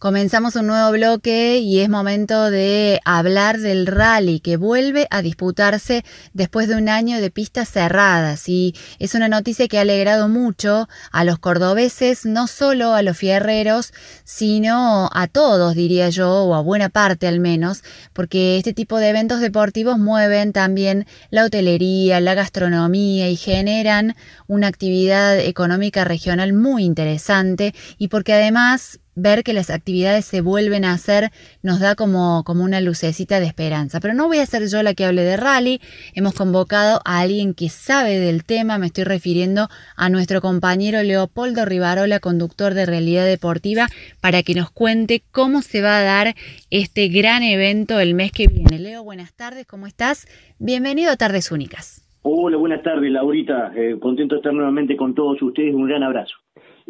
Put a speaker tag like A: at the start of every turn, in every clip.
A: Comenzamos un nuevo bloque y es momento de hablar del rally que vuelve a disputarse después de un año de pistas cerradas. Y es una noticia que ha alegrado mucho a los cordobeses, no solo a los fierreros, sino a todos, diría yo, o a buena parte al menos, porque este tipo de eventos deportivos mueven también la hotelería, la gastronomía y generan una actividad económica regional muy interesante y porque además ver que las actividades se vuelven a hacer nos da como, como una lucecita de esperanza. Pero no voy a ser yo la que hable de rally, hemos convocado a alguien que sabe del tema, me estoy refiriendo a nuestro compañero Leopoldo Rivarola, conductor de Realidad Deportiva, para que nos cuente cómo se va a dar este gran evento el mes que viene. Leo, buenas tardes, ¿cómo estás? Bienvenido a Tardes Únicas.
B: Hola, buenas tardes, Laurita. Eh, contento de estar nuevamente con todos ustedes. Un gran abrazo.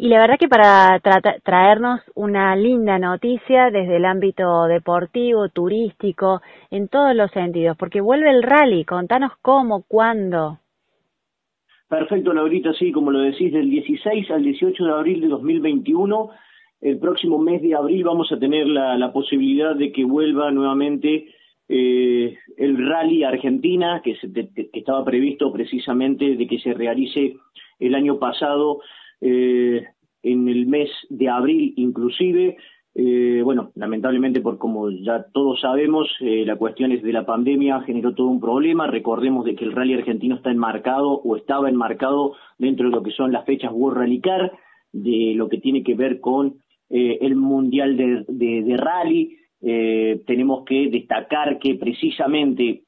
A: Y la verdad que para traernos una linda noticia desde el ámbito deportivo, turístico, en todos los sentidos, porque vuelve el rally, contanos cómo, cuándo.
B: Perfecto, Laurita, sí, como lo decís, del 16 al 18 de abril de 2021, el próximo mes de abril vamos a tener la, posibilidad de que vuelva nuevamente eh, el rally Argentina, que, que estaba previsto precisamente de que se realice el año pasado eh, en el mes de abril inclusive. Eh, bueno, lamentablemente, por como ya todos sabemos, eh, la cuestión es de la pandemia generó todo un problema. Recordemos de que el rally argentino está enmarcado o estaba enmarcado dentro de lo que son las fechas World Rally Car, de lo que tiene que ver con eh, el Mundial de, de, de Rally. tenemos que destacar que precisamente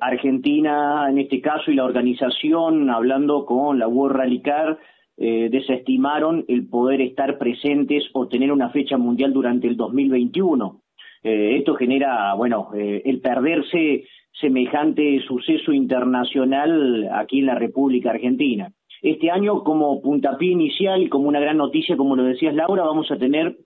B: Argentina, en este caso, y la organización, hablando con la World Rally Car, eh, desestimaron el poder estar presentes o tener una fecha mundial durante el 2021. Eh, esto genera, bueno, eh, el perderse semejante suceso internacional aquí en la República Argentina. Este año, como puntapié inicial y como una gran noticia, como lo decías Laura, vamos a tener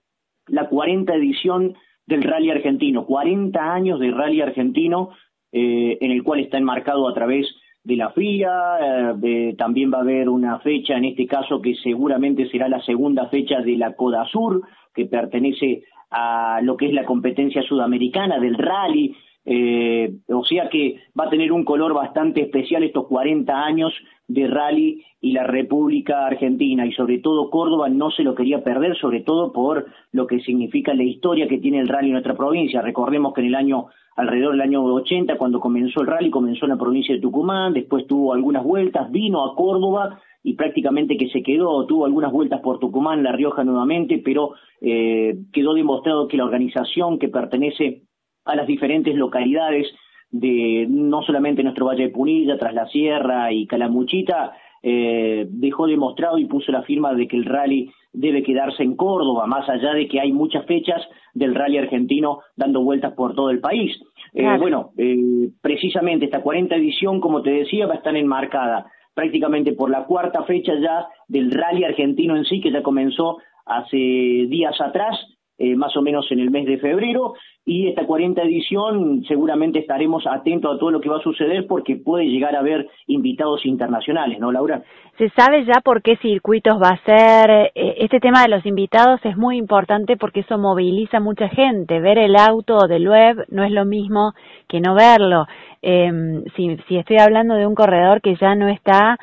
B: la 40 edición del Rally Argentino, 40 años de Rally Argentino, en el cual está enmarcado a través de la FIA, eh, también va a haber una fecha, en este caso que seguramente será la segunda fecha de la Coda Sur, que pertenece a lo que es la competencia sudamericana del rally, eh, o sea que va a tener un color bastante especial estos 40 años de rally y la República Argentina y sobre todo Córdoba no se lo quería perder, sobre todo por lo que significa la historia que tiene el rally en nuestra provincia. Recordemos que en el año alrededor del año 80, cuando comenzó el rally, comenzó en la provincia de Tucumán, después tuvo algunas vueltas, vino a Córdoba y prácticamente que se quedó, tuvo algunas vueltas por Tucumán, La Rioja nuevamente, pero eh, quedó demostrado que la organización que pertenece a las diferentes localidades de no solamente nuestro Valle de Punilla, Tras la Sierra y Calamuchita, eh, dejó demostrado y puso la firma de que el rally debe quedarse en Córdoba, más allá de que hay muchas fechas del rally argentino dando vueltas por todo el país. Eh, bueno, eh, precisamente esta 40 edición, como te decía, va a estar enmarcada prácticamente por la cuarta fecha ya del rally argentino en sí, que ya comenzó hace días atrás, eh, más o menos en el mes de febrero, y esta 40 edición seguramente estaremos atentos a todo lo que va a suceder porque puede llegar a haber invitados internacionales, ¿no, Laura?
A: ¿Se sabe ya por qué circuitos va a ser? Eh, este tema de los invitados es muy importante porque eso moviliza mucha gente. Ver el auto del web no es lo mismo que no verlo. Eh, si, si estoy hablando de un corredor que ya no está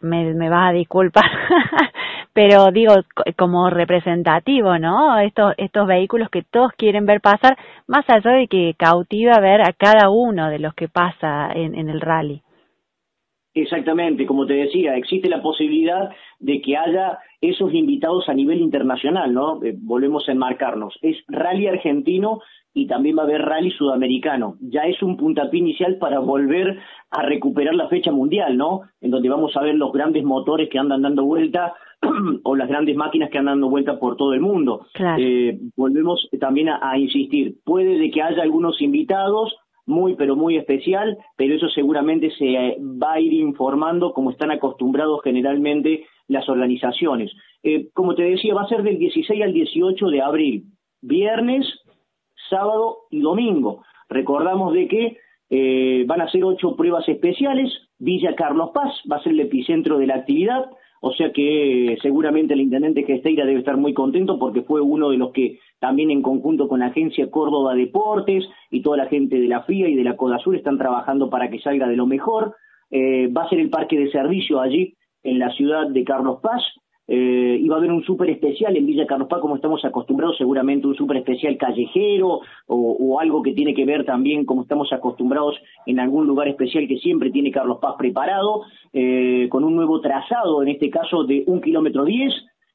A: me, me vas a disculpar, pero digo, como representativo, ¿no? Estos, estos vehículos que todos quieren ver pasar, más allá de que cautiva ver a cada uno de los que pasa en el rally.
B: Exactamente, como te decía, existe la posibilidad de que haya esos invitados a nivel internacional, ¿no? Eh, volvemos a enmarcarnos. Es rally argentino y también va a haber rally sudamericano. Ya es un puntapié inicial para volver a recuperar la fecha mundial, ¿no? En donde vamos a ver los grandes motores que andan dando vuelta o las grandes máquinas que andan dando vuelta por todo el mundo. Eh, volvemos también a, insistir, puede de que haya algunos invitados, muy pero muy especial, pero eso seguramente se eh, va a ir informando como están acostumbrados generalmente las organizaciones. Eh, como te decía, va a ser del 16 al 18 de abril, viernes, sábado y domingo. Recordamos de que eh, van a ser ocho pruebas especiales, Villa Carlos Paz va a ser el epicentro de la actividad, o sea que seguramente el intendente Gesteira debe estar muy contento porque fue uno de los que también en conjunto con la agencia Córdoba Deportes y toda la gente de la FIA y de la Codasur están trabajando para que salga de lo mejor. Eh, va a ser el parque de servicio allí en la ciudad de Carlos Paz, eh, iba a haber un súper especial en Villa Carlos Paz, como estamos acostumbrados, seguramente un súper especial callejero o, algo que tiene que ver también, como estamos acostumbrados, en algún lugar especial que siempre tiene Carlos Paz preparado, eh, con un nuevo trazado, en este caso de un kilómetro diez,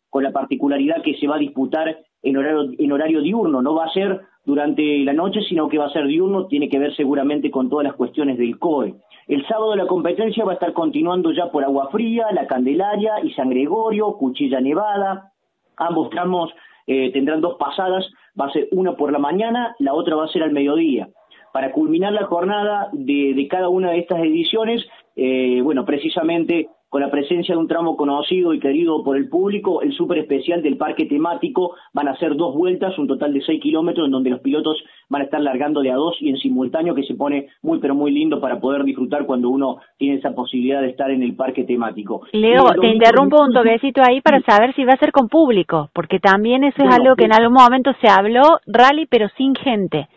B: con la particularidad que se va a disputar en horario, en horario diurno, no va a ser durante la noche, sino que va a ser diurno, tiene que ver seguramente con todas las cuestiones del COE. El sábado la competencia va a estar continuando ya por Agua Fría, La Candelaria y San Gregorio, Cuchilla Nevada. Ambos tramos eh, tendrán dos pasadas, va a ser una por la mañana, la otra va a ser al mediodía. Para culminar la jornada de, cada una de estas ediciones, eh, bueno, precisamente con la presencia de un tramo conocido y querido por el público, el súper especial del parque temático. Van a ser dos vueltas, un total de seis kilómetros, en donde los pilotos van a estar largando de a dos y en simultáneo, que se pone muy, pero muy lindo para poder disfrutar cuando uno tiene esa posibilidad de estar en el parque temático.
A: Leo, te interrumpo un toquecito ahí para saber si va a ser con público, porque también eso es algo que en algún momento se habló, rally, pero sin gente.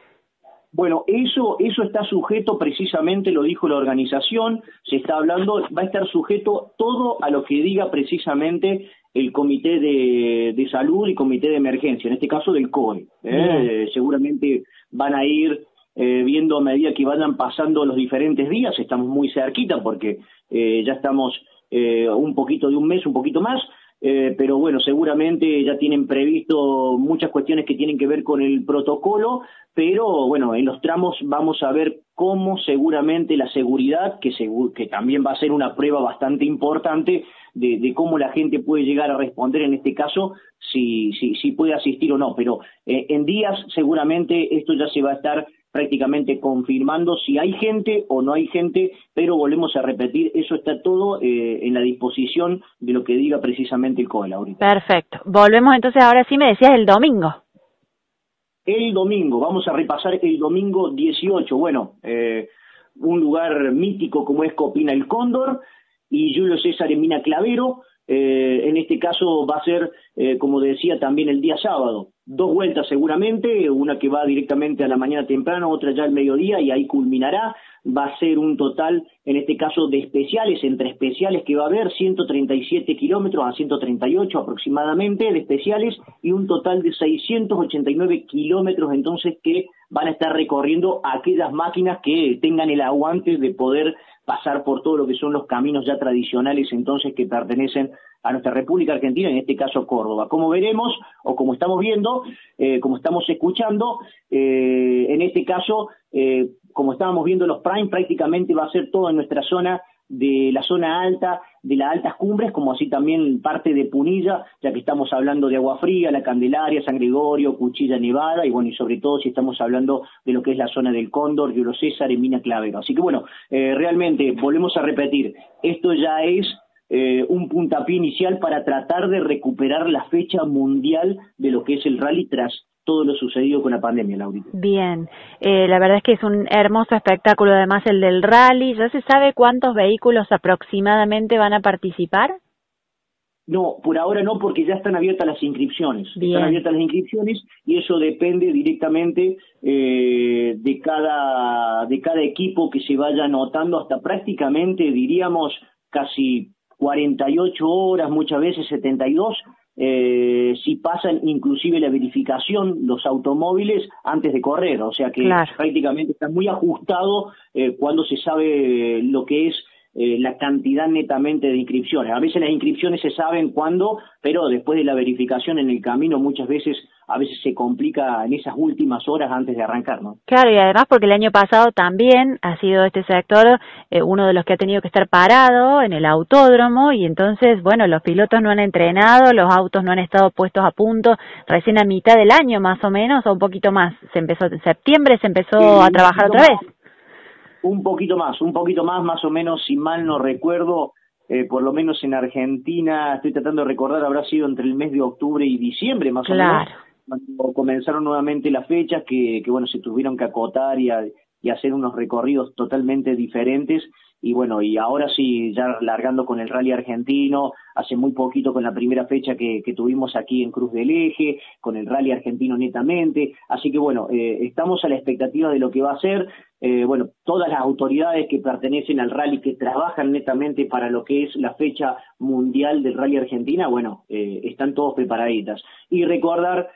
B: Bueno, eso, eso está sujeto precisamente, lo dijo la organización, se está hablando, va a estar sujeto todo a lo que diga precisamente el Comité de, Salud y Comité de Emergencia, en este caso del COE. ¿eh? seguramente van a ir eh, viendo a medida que vayan pasando los diferentes días, estamos muy cerquita porque eh, ya estamos un poquito de un mes, un poquito más, eh, pero bueno, seguramente ya tienen previsto muchas cuestiones que tienen que ver con el protocolo, pero bueno, en los tramos vamos a ver cómo seguramente la seguridad, que, que también va a ser una prueba bastante importante de, cómo la gente puede llegar a responder en este caso, si, si, si puede asistir o no, pero eh, en días seguramente esto ya se va a estar prácticamente confirmando si hay gente o no hay gente, pero volvemos a repetir, eso está todo eh, en la disposición de lo que diga precisamente el COEL ahorita.
A: Perfecto. Volvemos entonces, ahora sí me decías el domingo.
B: El domingo, vamos a repasar el domingo 18. Bueno, eh, un lugar mítico como es Copina el Cóndor y Julio César en Mina Clavero. Eh, en este caso va a ser, como decía, también el día sábado dos vueltas seguramente, una que va directamente a la mañana temprano, otra ya al mediodía y ahí culminará. Va a ser un total, en este caso, de especiales, entre especiales que va a haber 137 kilómetros a 138 aproximadamente de especiales y un total de 689 kilómetros entonces que van a estar recorriendo aquellas máquinas que tengan el aguante de poder pasar por todo lo que son los caminos ya tradicionales entonces que pertenecen a nuestra República Argentina, en este caso Córdoba. Como veremos, o como estamos viendo, eh, como estamos escuchando, eh, en este caso, eh, como estábamos viendo los Prime, prácticamente va a ser todo en nuestra zona de la zona alta, de las altas cumbres, como así también parte de Punilla, ya que estamos hablando de Agua Fría, La Candelaria, San Gregorio, Cuchilla Nevada, y bueno, y sobre todo si estamos hablando de lo que es la zona del Cóndor, Río César y Mina Clavero. Así que bueno, eh, realmente, volvemos a repetir, esto ya es eh, un puntapié inicial para tratar de recuperar la fecha mundial de lo que es el rally tras todo lo sucedido con la pandemia, Laurita.
A: Bien, eh, la verdad es que es un hermoso espectáculo, además el del rally. ¿Ya se sabe cuántos vehículos aproximadamente van a participar?
B: No, por ahora no, porque ya están abiertas las inscripciones. Están abiertas las inscripciones y eso depende directamente eh, de cada de cada equipo que se vaya anotando hasta prácticamente, diríamos, casi 48 horas, muchas veces 72, eh, si pasan inclusive la verificación los automóviles antes de correr, o sea que prácticamente está muy ajustado eh, cuando se sabe lo que es eh, la cantidad netamente de inscripciones. A veces las inscripciones se saben cuándo, pero después de la verificación en el camino muchas veces a veces se complica en esas últimas horas antes de arrancar, ¿no?
A: Claro, y además porque el año pasado también ha sido este sector eh, uno de los que ha tenido que estar parado en el autódromo y entonces, bueno, los pilotos no han entrenado, los autos no han estado puestos a punto, recién a mitad del año más o menos, o un poquito más, se empezó en septiembre, se empezó a trabajar otra vez.
B: Un poquito más, un poquito más, más o menos, si mal no recuerdo, eh, por lo menos en Argentina, estoy tratando de recordar, habrá sido entre el mes de octubre y diciembre, más o menos, cuando comenzaron nuevamente las fechas que, que bueno, se tuvieron que acotar y, y hacer unos recorridos totalmente diferentes. Y bueno, y ahora sí, ya largando con el rally argentino, hace muy poquito con la primera fecha que, tuvimos aquí en Cruz del Eje, con el rally argentino netamente, así que bueno, eh, estamos a la expectativa de lo que va a ser, eh, bueno, todas las autoridades que pertenecen al rally, que trabajan netamente para lo que es la fecha mundial del rally argentina, bueno, eh, están todos preparaditas. Y recordar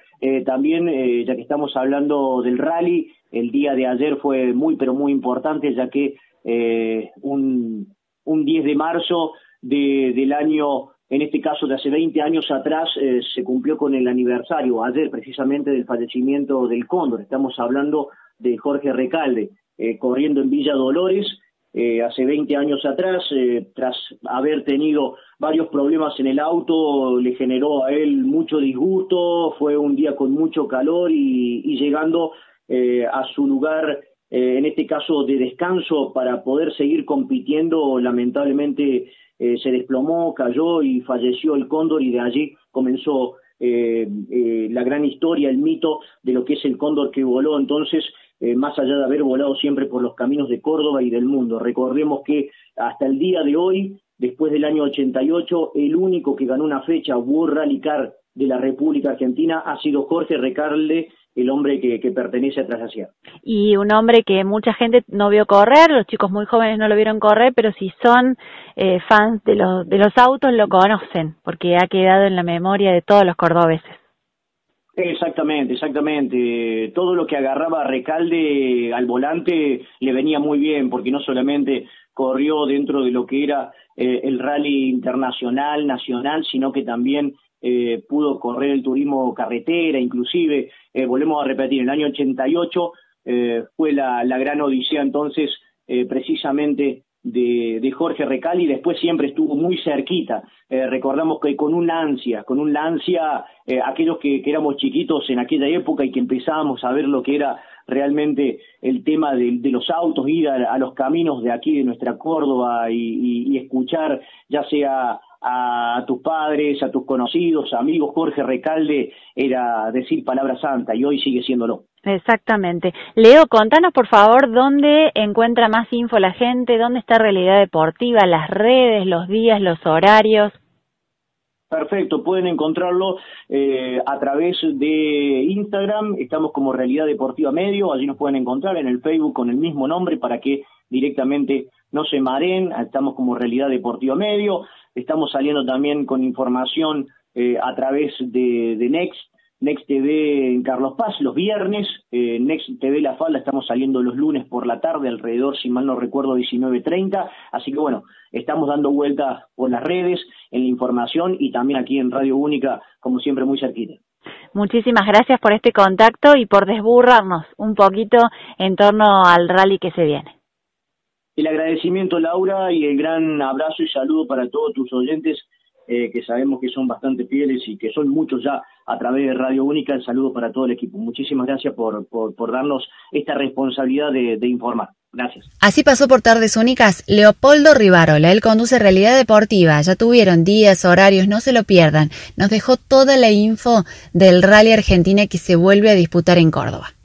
B: también, ya que estamos hablando del rally, el día de ayer fue muy, pero muy importante, ya que eh, un, un 10 de marzo de, del año, en este caso de hace 20 años atrás, eh, se cumplió con el aniversario, ayer precisamente, del fallecimiento del Cóndor. Estamos hablando de Jorge Recalde, eh, corriendo en Villa Dolores. Eh, hace 20 años atrás, tras haber tenido varios problemas en el auto, le generó a él mucho disgusto, fue un día con mucho calor y, llegando a su lugar eh, en este caso de descanso para poder seguir compitiendo, lamentablemente eh, se desplomó, cayó y falleció el cóndor y de allí comenzó eh, la gran historia, el mito de lo que es el cóndor que voló entonces más allá de haber volado siempre por los caminos de Córdoba y del mundo. Recordemos que hasta el día de hoy, después del año 88, el único que ganó una fecha World Rally Car de la República Argentina ha sido Jorge Recarle el hombre que, pertenece a Trasacia.
A: Y un hombre que mucha gente no vio correr, los chicos muy jóvenes no lo vieron correr, pero si son eh, fans de los, de los autos lo conocen, porque ha quedado en la memoria de todos los cordobeses.
B: Exactamente, exactamente. Todo lo que agarraba Recalde al volante le venía muy bien, porque no solamente corrió dentro de lo que era eh, el rally internacional, nacional, sino que también eh, pudo correr el turismo carretera, inclusive, eh, volvemos a repetir, en el año 88 eh, fue la, gran odisea entonces precisamente de, Jorge Recali, después siempre estuvo muy cerquita. recordamos que con un ansia, con un ansia, aquellos que, éramos chiquitos en aquella época y que empezábamos a ver lo que era realmente el tema de, los autos, ir a, los caminos de aquí, de nuestra Córdoba y escuchar ya sea a tus padres, a tus conocidos, amigos, Jorge Recalde era decir palabra santa y hoy sigue siéndolo.
A: Exactamente. Leo, contanos por favor dónde encuentra más info la gente, dónde está Realidad Deportiva, las redes, los días, los horarios.
B: Perfecto, pueden encontrarlo eh, a través de Instagram, estamos como Realidad Deportiva Medio, allí nos pueden encontrar en el Facebook con el mismo nombre para que directamente no se mareen, estamos como Realidad Deportiva Medio, estamos saliendo también con información eh, a través de, Next, Next TV en Carlos Paz los viernes, eh, Next TV La Falda estamos saliendo los lunes por la tarde, alrededor, si mal no recuerdo, 19.30, así que bueno, estamos dando vueltas por las redes, en la información y también aquí en Radio Única, como siempre, muy cerquita.
A: Muchísimas gracias por este contacto y por desburrarnos un poquito en torno al rally que se viene.
B: El agradecimiento, Laura, y el gran abrazo y saludo para todos tus oyentes, eh, que sabemos que son bastante fieles y que son muchos ya a través de Radio Única. El saludo para todo el equipo. Muchísimas gracias por, por, darnos esta responsabilidad de, de informar. Gracias.
A: Así pasó por Tardes Únicas Leopoldo Rivarola. Él conduce Realidad Deportiva. Ya tuvieron días, horarios, no se lo pierdan. Nos dejó toda la info del Rally Argentina que se vuelve a disputar en Córdoba.